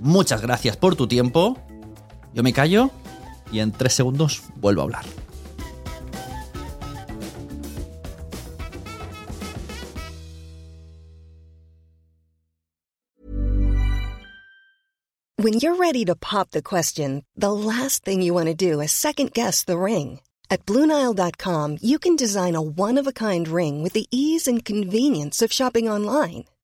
Muchas gracias por tu tiempo. Yo me callo y en tres segundos vuelvo a hablar. When you're ready to pop the question, the last thing you want to do is second guess the ring. At Bluenile.com, you can design a one of a kind ring with the ease and convenience of shopping online.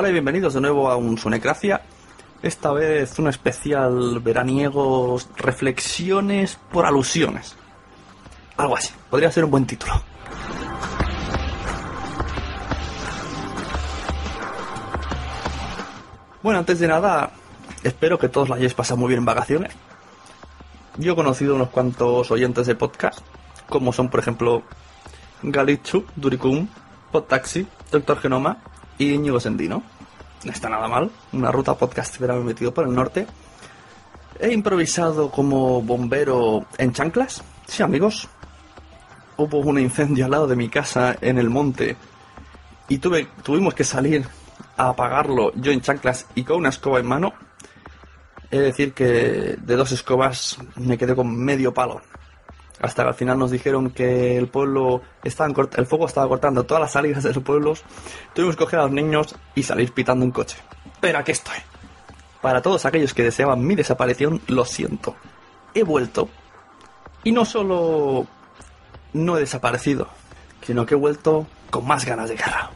Hola y bienvenidos de nuevo a un Sonecracia. Esta vez un especial veraniego reflexiones por alusiones. Algo así, podría ser un buen título. Bueno, antes de nada, espero que todos la hayáis pasado muy bien en vacaciones. Yo he conocido unos cuantos oyentes de podcast, como son, por ejemplo, Galichu, Duricum, Podtaxi, Doctor Genoma y Íñigo Sendino. No está nada mal, una ruta podcast que me he metido por el norte. He improvisado como bombero en chanclas. Sí, amigos. Hubo un incendio al lado de mi casa en el monte y tuvimos que salir a apagarlo yo en chanclas y con una escoba en mano. He de decir que de dos escobas me quedé con medio palo. Hasta que al final nos dijeron que el pueblo estaban cort- el fuego estaba cortando todas las salidas de los pueblos. Tuvimos que coger a los niños y salir pitando un coche. Pero aquí estoy. Para todos aquellos que deseaban mi desaparición, lo siento. He vuelto. Y no solo no he desaparecido, sino que he vuelto con más ganas de guerra.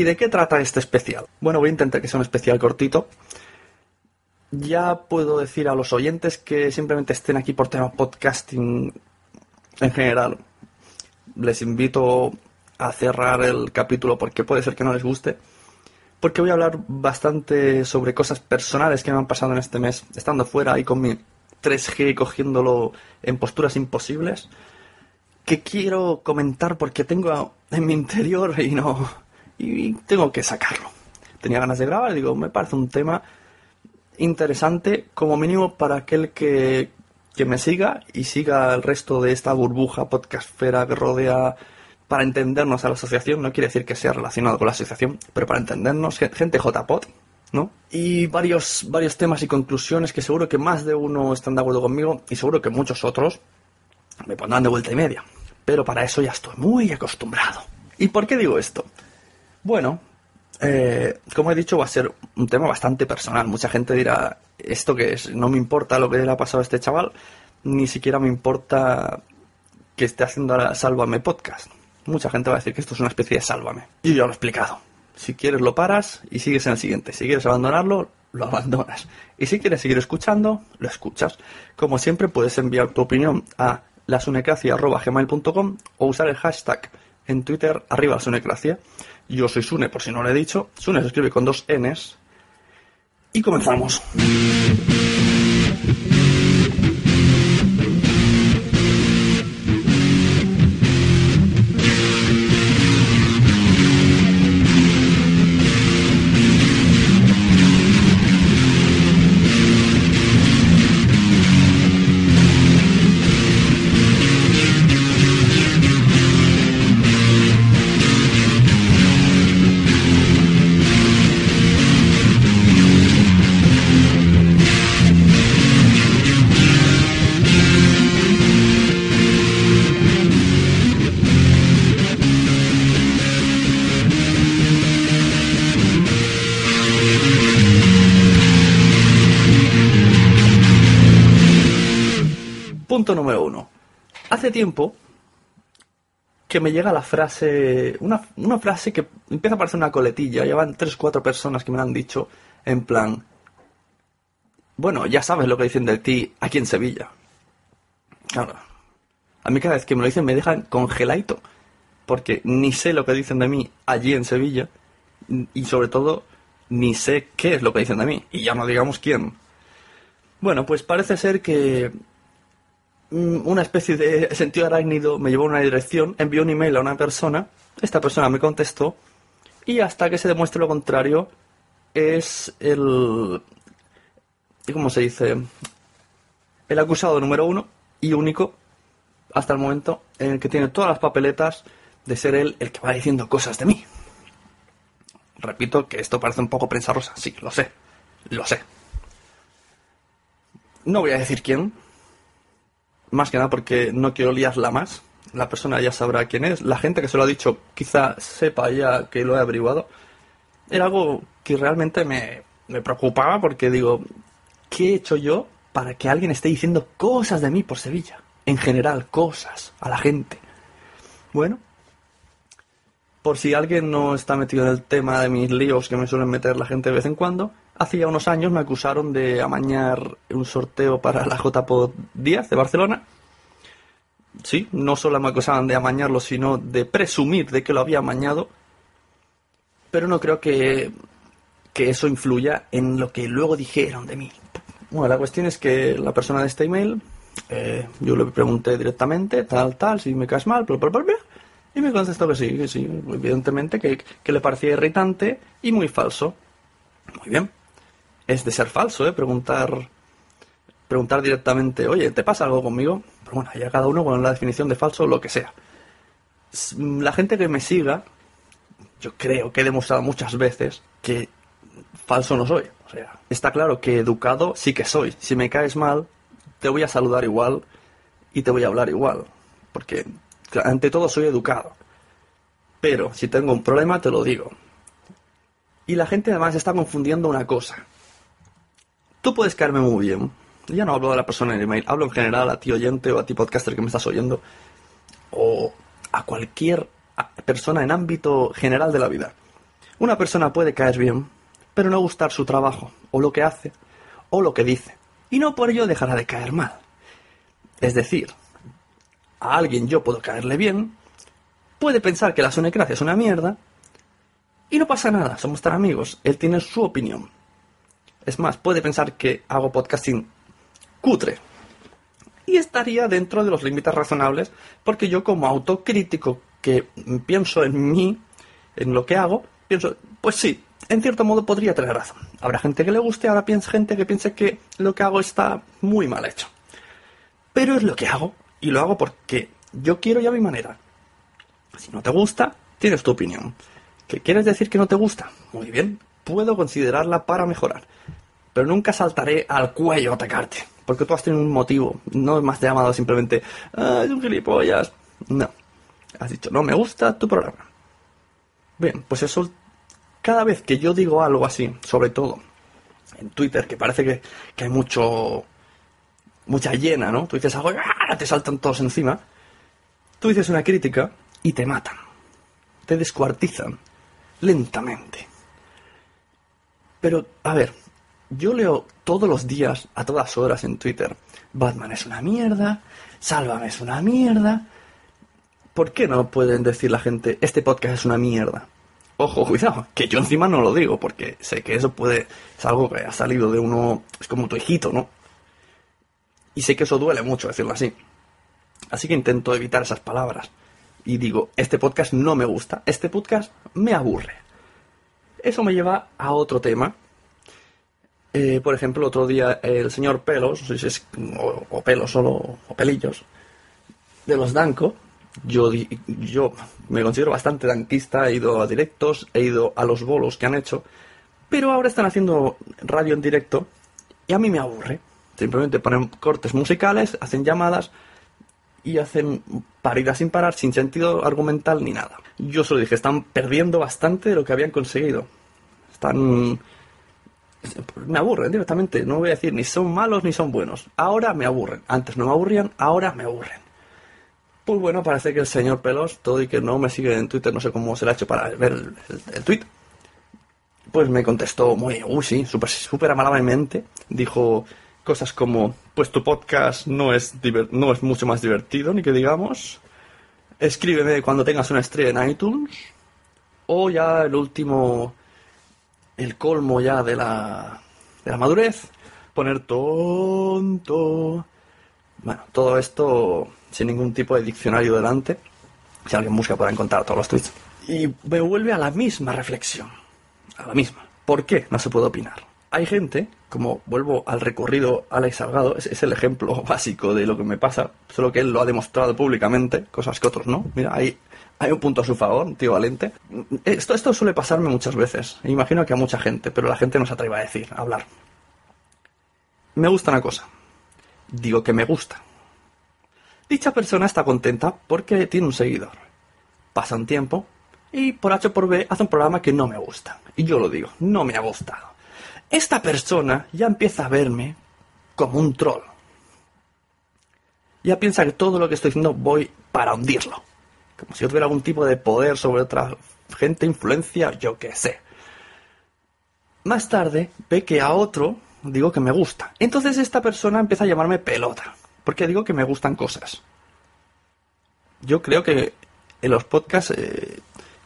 ¿Y de qué trata este especial? Bueno, voy a intentar que sea un especial cortito. Ya puedo decir a los oyentes que simplemente estén aquí por tema podcasting en general. Les invito a cerrar el capítulo porque puede ser que no les guste. Porque voy a hablar bastante sobre cosas personales que me han pasado en este mes, estando fuera y con mi 3G cogiéndolo en posturas imposibles. Que quiero comentar porque tengo en mi interior y no. Y tengo que sacarlo. Tenía ganas de grabar digo, me parece un tema interesante, como mínimo para aquel que, que me siga y siga el resto de esta burbuja podcastfera que rodea para entendernos a la asociación, no quiere decir que sea relacionado con la asociación, pero para entendernos, gente JPod, ¿no? Y varios, varios temas y conclusiones que seguro que más de uno están de acuerdo conmigo y seguro que muchos otros me pondrán de vuelta y media. Pero para eso ya estoy muy acostumbrado. ¿Y por qué digo esto? Bueno, eh, como he dicho, va a ser un tema bastante personal. Mucha gente dirá, ¿esto que es? No me importa lo que le ha pasado a este chaval, ni siquiera me importa que esté haciendo ahora Sálvame Podcast mucha gente va a decir que esto es una especie de sálvame. Yo ya lo he explicado. Si quieres lo paras y sigues en el siguiente. Si quieres abandonarlo, lo abandonas. Y si quieres seguir escuchando, lo escuchas. Como siempre, puedes enviar tu opinión a lasunecracia.gmail.com o usar el hashtag en Twitter arriba sunecracia. Yo soy Sune, por si no lo he dicho. Sune se escribe con dos Ns. Y comenzamos. Tiempo que me llega la frase, una, una frase que empieza a parecer una coletilla, llevan tres cuatro personas que me la han dicho en plan, bueno, ya sabes lo que dicen de ti aquí en Sevilla. Claro. A mí cada vez que me lo dicen me dejan congeladito, porque ni sé lo que dicen de mí allí en Sevilla, y sobre todo ni sé qué es lo que dicen de mí, y ya no digamos quién. Bueno, pues parece ser que una especie de sentido arácnido me llevó a una dirección, envió un email a una persona, esta persona me contestó y hasta que se demuestre lo contrario es el... ¿Cómo se dice? El acusado número uno y único hasta el momento en el que tiene todas las papeletas de ser él el que va diciendo cosas de mí. Repito que esto parece un poco prensa rosa, sí, lo sé, lo sé. No voy a decir quién, más que nada porque no quiero liarla más. La persona ya sabrá quién es. La gente que se lo ha dicho quizá sepa ya que lo he averiguado. Era algo que realmente me, me preocupaba porque digo, ¿qué he hecho yo para que alguien esté diciendo cosas de mí por Sevilla? En general, cosas a la gente. Bueno, por si alguien no está metido en el tema de mis líos que me suelen meter la gente de vez en cuando, hace ya unos años me acusaron de amañar un sorteo para la JPO 10 de Barcelona. Sí, no solo me acusaban de amañarlo, sino de presumir de que lo había amañado. Pero no creo que, que eso influya en lo que luego dijeron de mí. Bueno, la cuestión es que la persona de este email, eh, yo le pregunté directamente, tal, tal, si me caes mal, bla, bla, y me contestó que sí, que sí, evidentemente, que, que le parecía irritante y muy falso. Muy bien es de ser falso, ¿eh? Preguntar, preguntar directamente, oye, ¿te pasa algo conmigo? Pero bueno, ya cada uno con la definición de falso, lo que sea. La gente que me siga, yo creo que he demostrado muchas veces que falso no soy. O sea, está claro que educado sí que soy. Si me caes mal, te voy a saludar igual y te voy a hablar igual. Porque ante todo soy educado. Pero si tengo un problema, te lo digo. Y la gente además está confundiendo una cosa. Tú puedes caerme muy bien. Ya no hablo de la persona en el email, hablo en general a ti oyente o a ti podcaster que me estás oyendo. O a cualquier persona en ámbito general de la vida. Una persona puede caer bien, pero no gustar su trabajo, o lo que hace, o lo que dice, y no por ello dejará de caer mal. Es decir, a alguien yo puedo caerle bien, puede pensar que la Sonecracia es una mierda, y no pasa nada, somos tan amigos, él tiene su opinión. Es más, puede pensar que hago podcasting cutre. Y estaría dentro de los límites razonables, porque yo como autocrítico que pienso en mí, en lo que hago, pienso, pues sí, en cierto modo podría tener razón. Habrá gente que le guste, habrá gente que piense que lo que hago está muy mal hecho. Pero es lo que hago, y lo hago porque yo quiero ya mi manera. Si no te gusta, tienes tu opinión. ¿Qué quieres decir que no te gusta? Muy bien, puedo considerarla para mejorar. Pero nunca saltaré al cuello a atacarte. Porque tú has tenido un motivo. No me has llamado simplemente, ah, es un gilipollas. No. Has dicho, no me gusta tu programa. Bien, pues eso cada vez que yo digo algo así, sobre todo en Twitter, que parece que, hay mucho. mucha llena, ¿no? Tú dices algo, ¡ah! te saltan todos encima. Tú dices una crítica y te matan. Te descuartizan. Lentamente. Pero, a ver, yo leo todos los días, a todas horas en Twitter, Batman es una mierda, Sálvame es una mierda. ¿Por qué no pueden decir la gente, este podcast es una mierda? Ojo, cuidado, que yo encima no lo digo, porque sé que eso puede. Es algo que ha salido de uno. Es como tu hijito, ¿no? Y sé que eso duele mucho decirlo así. Así que intento evitar esas palabras. Y digo, este podcast no me gusta, este podcast me aburre. Eso me lleva a otro tema. Eh, por ejemplo, otro día el señor Pelos, o, o Pelos solo, o Pelillos, de los Danco, yo, yo me considero bastante danquista, he ido a directos, he ido a los bolos que han hecho, pero ahora están haciendo radio en directo y a mí me aburre. Simplemente ponen cortes musicales, hacen llamadas y hacen paridas sin parar, sin sentido argumental ni nada. Yo solo dije, están perdiendo bastante de lo que habían conseguido. Están... Me aburren directamente, no voy a decir ni son malos ni son buenos. Ahora me aburren. Antes no me aburrían, ahora me aburren. Pues bueno, parece que el señor Pelos, todo y que no me sigue en Twitter, no sé cómo se le ha hecho para ver el, tweet, pues me contestó muy, uy, sí, súper super amablemente. Dijo cosas como, pues tu podcast no es, no es mucho más divertido, ni que digamos. Escríbeme cuando tengas una estrella en iTunes. O ya el último, el colmo ya de la, de la madurez, poner tonto. Bueno, todo esto sin ningún tipo de diccionario delante. Si alguien busca podrá encontrar todos los tweets. Y me vuelve a la misma reflexión. A la misma. ¿Por qué no se puede opinar? Hay gente, como vuelvo al recorrido Alex Salgado, es, el ejemplo básico de lo que me pasa, solo que él lo ha demostrado públicamente, cosas que otros no. Mira, hay, hay un punto a su favor, tío valiente. Esto, esto suele pasarme muchas veces. Imagino que a mucha gente, pero la gente no se atreve a decir, a hablar. Me gusta una cosa. Digo que me gusta Dicha persona está contenta porque tiene un seguidor. Pasa un tiempo y por H por B hace un programa que no me gusta. Y yo lo digo, no me ha gustado. Esta persona ya empieza a verme como un troll. Ya piensa que todo lo que estoy diciendo voy para hundirlo. Como si yo tuviera algún tipo de poder sobre otra gente, influencia, yo qué sé. Más tarde ve que a otro digo que me gusta. Entonces esta persona empieza a llamarme pelota porque digo que me gustan cosas. Yo creo que en los podcasts, eh,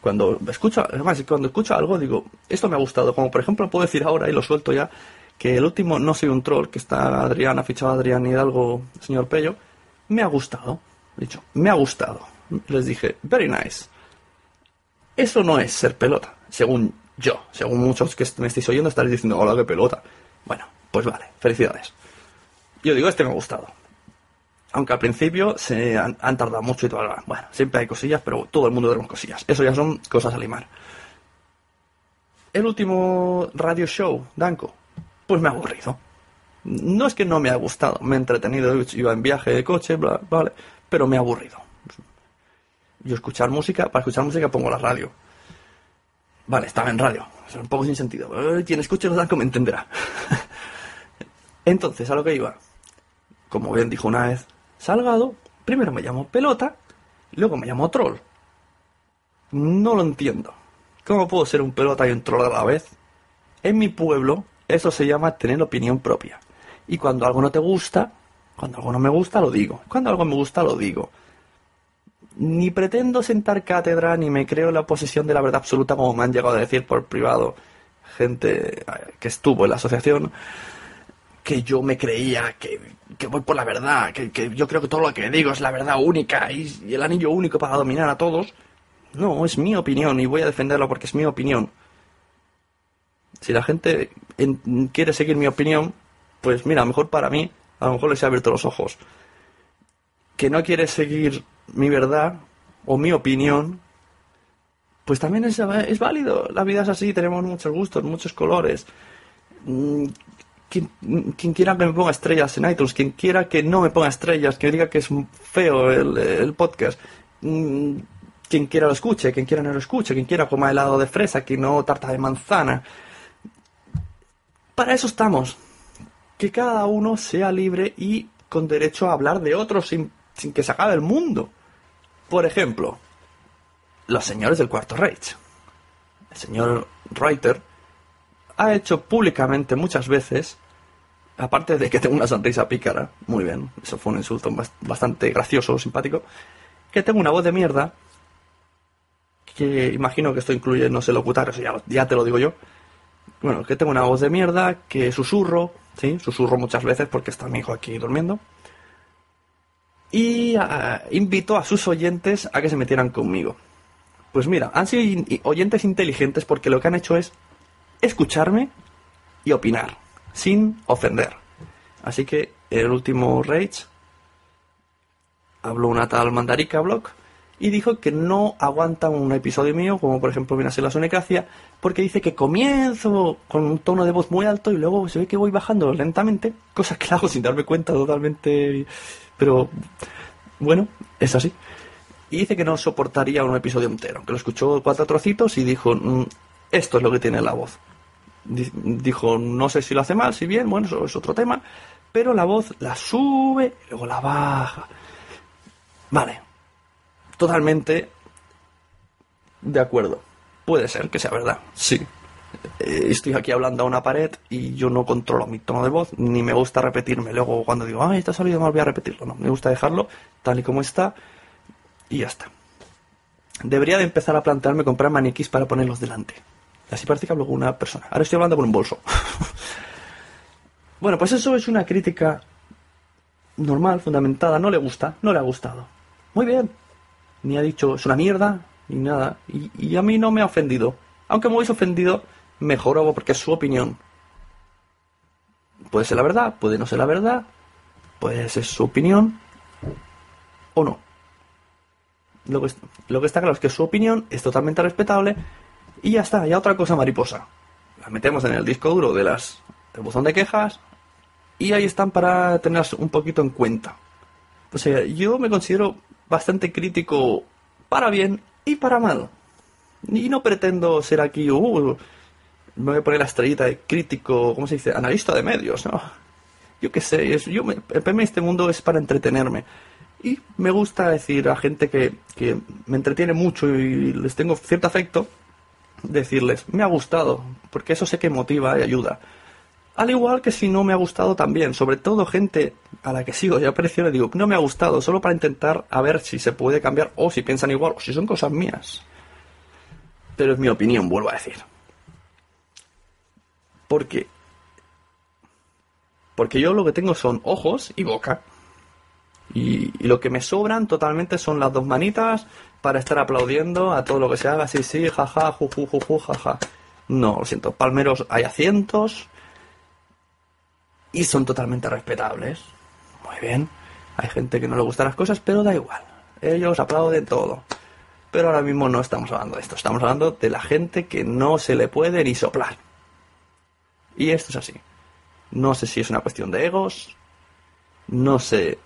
cuando escucho, además, cuando escucho algo, digo, esto me ha gustado. Como por ejemplo, puedo decir ahora, y lo suelto ya, que el último No soy un troll, que está Adrián, ha fichado a Adrián Hidalgo, señor Pello, me ha gustado. Dicho, me ha gustado. Les dije, very nice. Eso no es ser pelota, según yo. Según muchos que me estéis oyendo, estaréis diciendo, hola, qué pelota. Bueno, pues vale, felicidades. Yo digo, este me ha gustado. Aunque al principio se han, tardado mucho y todo. Bueno, siempre hay cosillas, pero todo el mundo tenemos cosillas. Eso ya son cosas a limar. El último radio show, Danco, pues me ha aburrido. No es que no me ha gustado, me he entretenido, iba en viaje de coche, bla, vale, pero me ha aburrido. Yo escuchar música, para escuchar música pongo la radio. Vale, estaba en radio, es un poco sin sentido. Quien escuche los Danco me entenderá. Entonces, a lo que iba. Como bien dijo una vez, Salgado, primero me llamo pelota luego me llamo troll. No lo entiendo. ¿Cómo puedo ser un pelota y un troll a la vez? En mi pueblo, eso se llama tener opinión propia. Y cuando algo no te gusta, cuando algo no me gusta, lo digo. Cuando algo me gusta, lo digo. Ni pretendo sentar cátedra, ni me creo la posesión de la verdad absoluta, como me han llegado a decir por privado gente eh, que estuvo en la asociación, que yo me creía que, que voy por la verdad, que, que, yo creo que todo lo que digo es la verdad única y, el anillo único para dominar a todos. No, es mi opinión y voy a defenderlo porque es mi opinión. Si la gente en, quiere seguir mi opinión, pues mira, mejor para mí, a lo mejor les he abierto los ojos. Que no quiere seguir mi verdad o mi opinión, pues también es, es válido. La vida es así, tenemos muchos gustos, muchos colores. Quien, quiera que me ponga estrellas en iTunes, quien quiera que no me ponga estrellas, que diga que es feo el, el podcast, mm, quien quiera lo escuche, quien quiera no lo escuche, quien quiera coma helado de fresa, quien no tarta de manzana. Para eso estamos. Que cada uno sea libre y con derecho a hablar de otros sin, sin que se acabe el mundo. Por ejemplo, los señores del Cuarto Reich. El señor Reuter ha hecho públicamente muchas veces, aparte de que tengo una sonrisa pícara, muy bien, eso fue un insulto bastante gracioso, simpático, que tengo una voz de mierda, que imagino que esto incluye no sé locutar, ya, te lo digo yo. Bueno, que tengo una voz de mierda, que susurro, sí, susurro muchas veces porque está mi hijo aquí durmiendo. Y uh, invito a sus oyentes a que se metieran conmigo. Pues mira, han sido oyentes inteligentes porque lo que han hecho es escucharme y opinar, sin ofender. Así que el último Rage habló una tal Mandarica Block y dijo que no aguanta un episodio mío, como por ejemplo viene a ser la Sonecracia, porque dice que comienzo con un tono de voz muy alto y luego se ve que voy bajando lentamente, cosa que hago sin darme cuenta totalmente, pero bueno, es así. Y dice que no soportaría un episodio entero, que lo escuchó cuatro trocitos y dijo, mm, esto es lo que tiene la voz. Dijo, no sé si lo hace mal, si bien, bueno, eso es otro tema, pero la voz la sube luego la baja. Vale, totalmente de acuerdo. Puede ser que sea verdad, sí. Eh, estoy aquí hablando a una pared y yo no controlo mi tono de voz, ni me gusta repetirme. Luego cuando digo, ay, está salido mal, voy a repetirlo. No, me gusta dejarlo tal y como está y ya está. Debería de empezar a plantearme comprar maniquís para ponerlos delante. Así parece que hablo con una persona. Ahora estoy hablando con un bolso. bueno, pues eso es una crítica normal, fundamentada. No le gusta, no le ha gustado. Muy bien, ni ha dicho es una mierda, ni nada. Y, a mí no me ha ofendido. Aunque me hubiese ofendido, mejor porque es su opinión. Puede ser la verdad, puede no ser la verdad, puede ser su opinión o no. Lo que está claro es que su opinión es totalmente respetable y ya está, ya otra cosa mariposa. La metemos en el disco duro de las del buzón de quejas y ahí están para tenerlas un poquito en cuenta. O sea, yo me considero bastante crítico para bien y para mal. Y no pretendo ser aquí, uh, me voy a poner la estrellita de crítico, ¿cómo se dice? Analista de medios, ¿no? Yo qué sé, yo me, el este mundo es para entretenerme. Y me gusta decir a gente que, que me entretiene mucho y les tengo cierto afecto, decirles, me ha gustado, porque eso sé que motiva y ayuda. Al igual que si no me ha gustado también, sobre todo gente a la que sigo y aprecio, le digo, no me ha gustado, solo para intentar a ver si se puede cambiar o si piensan igual o si son cosas mías. Pero es mi opinión, vuelvo a decir. Porque porque yo lo que tengo son ojos y boca. Y, y, lo que me sobran totalmente son las dos manitas para estar aplaudiendo a todo lo que se haga. Sí, sí, jaja, ju, ju, ju, ju, jaja. No, lo siento. Palmeros hay a cientos y son totalmente respetables. Muy bien. Hay gente que no le gustan las cosas, pero da igual. Ellos aplauden todo. Pero ahora mismo no estamos hablando de esto. Estamos hablando de la gente que no se le puede ni soplar. Y esto es así. No sé si es una cuestión de egos. No sé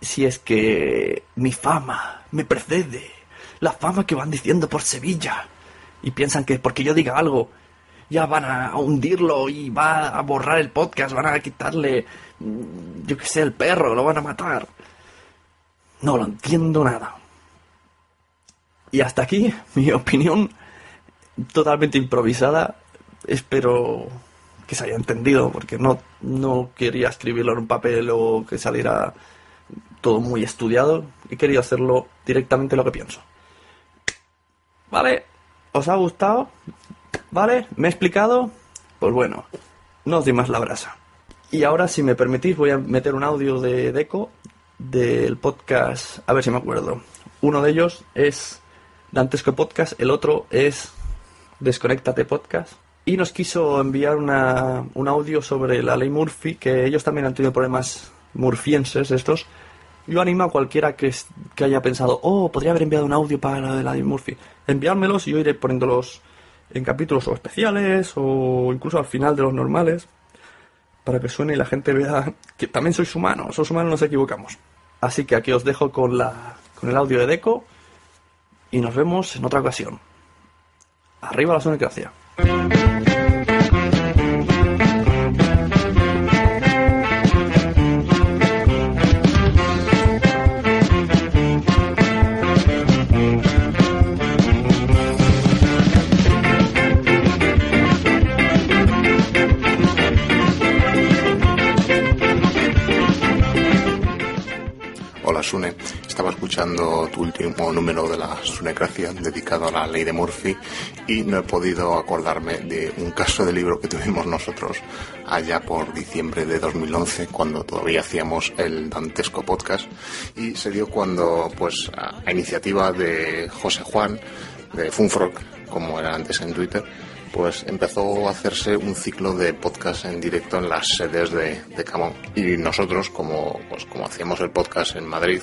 si es que mi fama me precede. La fama que van diciendo por Sevilla. Y piensan que porque yo diga algo ya van a hundirlo y va a borrar el podcast, van a quitarle, mm, yo qué sé, el perro, lo van a matar. No lo entiendo nada. Y hasta aquí mi opinión totalmente improvisada. Espero que se haya entendido, porque no, no quería escribirlo en un papel o que saliera todo muy estudiado. He querido hacerlo directamente lo que pienso. ¿Vale? ¿Os ha gustado? ¿Vale? ¿Me he explicado? Pues bueno, no os di más la brasa. Y ahora, si me permitís, voy a meter un audio de Deco del podcast, a ver si me acuerdo. Uno de ellos es Dantesco Podcast, el otro es Desconéctate Podcast. Y nos quiso enviar una, un audio sobre la ley Murphy, que ellos también han tenido problemas murfienses estos. Yo animo a cualquiera que, que haya pensado, oh, podría haber enviado un audio para la de la ley Murphy. Enviármelos y yo iré poniéndolos en capítulos o especiales o incluso al final de los normales para que suene y la gente vea que también sois humanos, somos humanos, nos equivocamos. Así que aquí os dejo con, la, con el audio de Deco y nos vemos en otra ocasión. Arriba la sonecracia. Último número de la Sunecracia dedicado a la ley de Murphy y no he podido acordarme de un caso de libro que tuvimos nosotros allá por diciembre de 2011 cuando todavía hacíamos el dantesco podcast y se dio cuando pues a iniciativa de José Juan de Funfrog como era antes en Twitter pues empezó a hacerse un ciclo de podcast en directo en las sedes de, de Camón. Y nosotros, como, pues, como hacíamos el podcast en Madrid,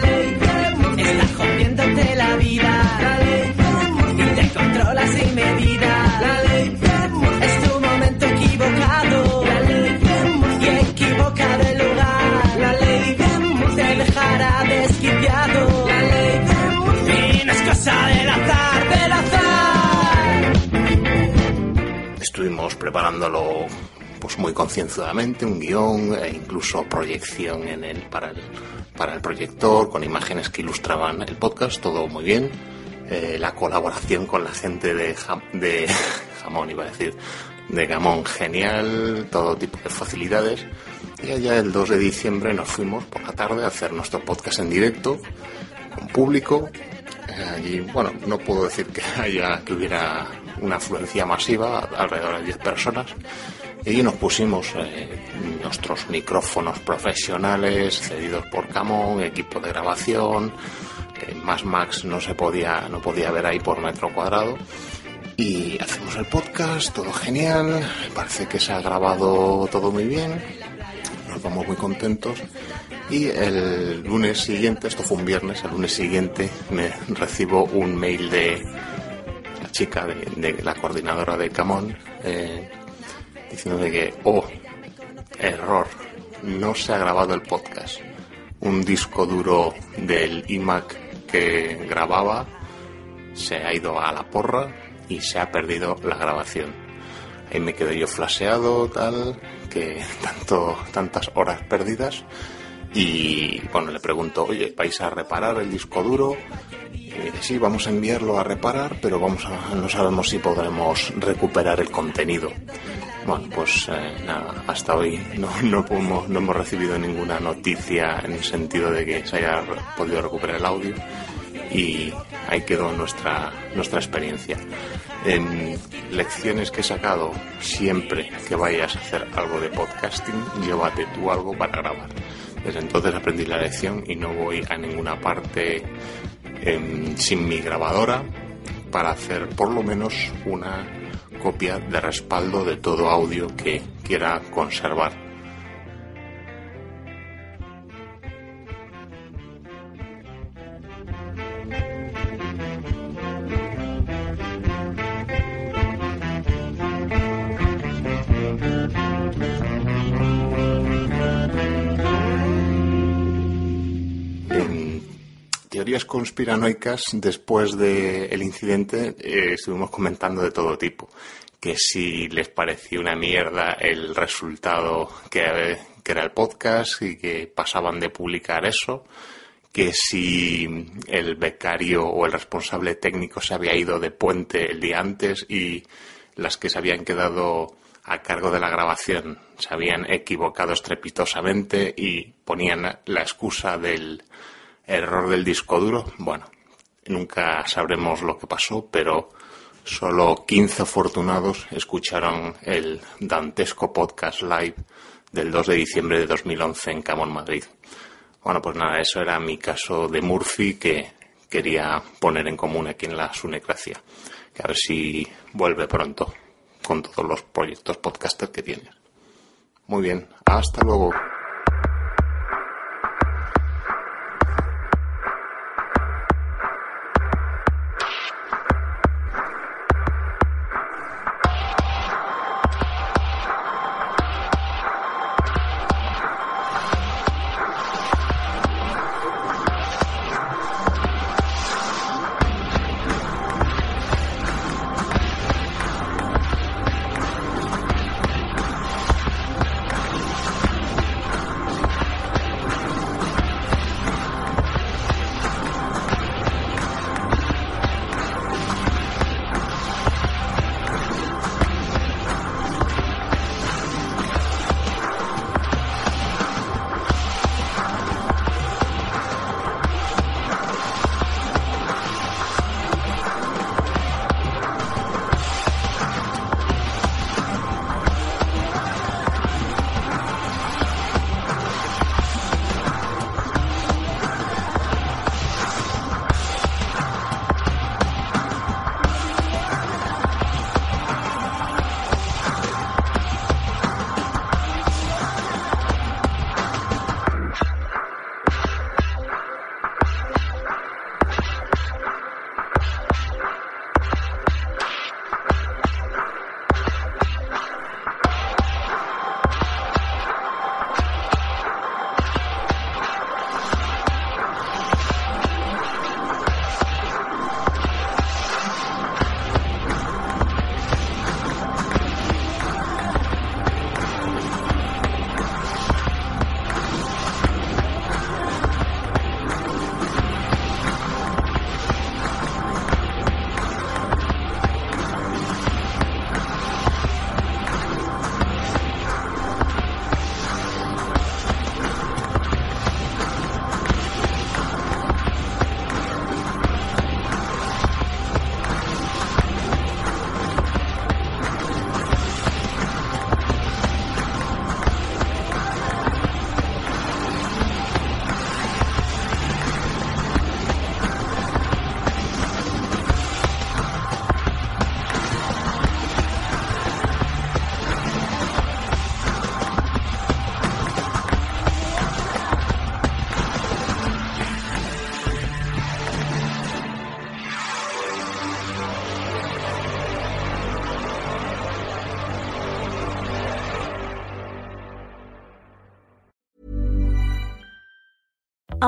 preparándolo pues muy concienzudamente, un guion e incluso proyección en el, para, el, para el proyector con imágenes que ilustraban el podcast, todo muy bien. Eh, la colaboración con la gente de, Jam- de Jamón, iba a decir, de Gamón, genial, todo tipo de facilidades. Y allá el 2 de diciembre nos fuimos por la tarde a hacer nuestro podcast en directo, con público. Eh, allí, bueno, no puedo decir que haya que hubiera una afluencia masiva, alrededor de 10 personas. Y nos pusimos eh, nuestros micrófonos profesionales, cedidos por Camón, equipo de grabación, eh, más Max no se podía, no podía ver ahí por metro cuadrado. Y hacemos el podcast, todo genial, parece que se ha grabado todo muy bien, nos vamos muy contentos. Y el lunes siguiente, esto fue un viernes, el lunes siguiente me recibo un mail de chica, de, de la coordinadora de Camón, eh, diciendo de que, oh, error, no se ha grabado el podcast. Un disco duro del iMac que grababa se ha ido a la porra y se ha perdido la grabación. Ahí me quedé yo flaseado, tal, que tanto, tantas horas perdidas. Y bueno, le pregunto, oye, ¿vais a reparar el disco duro? Sí, vamos a enviarlo a reparar, pero vamos a, no sabemos si podremos recuperar el contenido. Bueno, pues eh, nada, hasta hoy no, podemos- no hemos recibido ninguna noticia en el sentido de que se haya podido recuperar el audio y ahí quedó nuestra, nuestra experiencia. En lecciones que he sacado, siempre que vayas a hacer algo de podcasting, llévate tú algo para grabar. Desde entonces aprendí la lección y no voy a ninguna parte em, sin mi grabadora para hacer por lo menos una copia de respaldo de todo audio que quiera conservar. Conspiranoicas después del incidente eh, estuvimos comentando de todo tipo. Que si les parecía una mierda el resultado que era el podcast y que pasaban de publicar eso, que si el becario o el responsable técnico se había ido de puente el día antes y las que se habían quedado a cargo de la grabación se habían equivocado estrepitosamente y ponían la excusa del error del disco duro. Bueno, nunca sabremos lo que pasó, pero solo 15 afortunados escucharon el dantesco podcast live del 2 de diciembre de 2011 en Camón, Madrid. Bueno, pues nada, eso era mi caso de Murphy que quería poner en común aquí en la Sunecracia. Que a ver si vuelve pronto con todos los proyectos podcaster que tienes. Muy bien, hasta luego.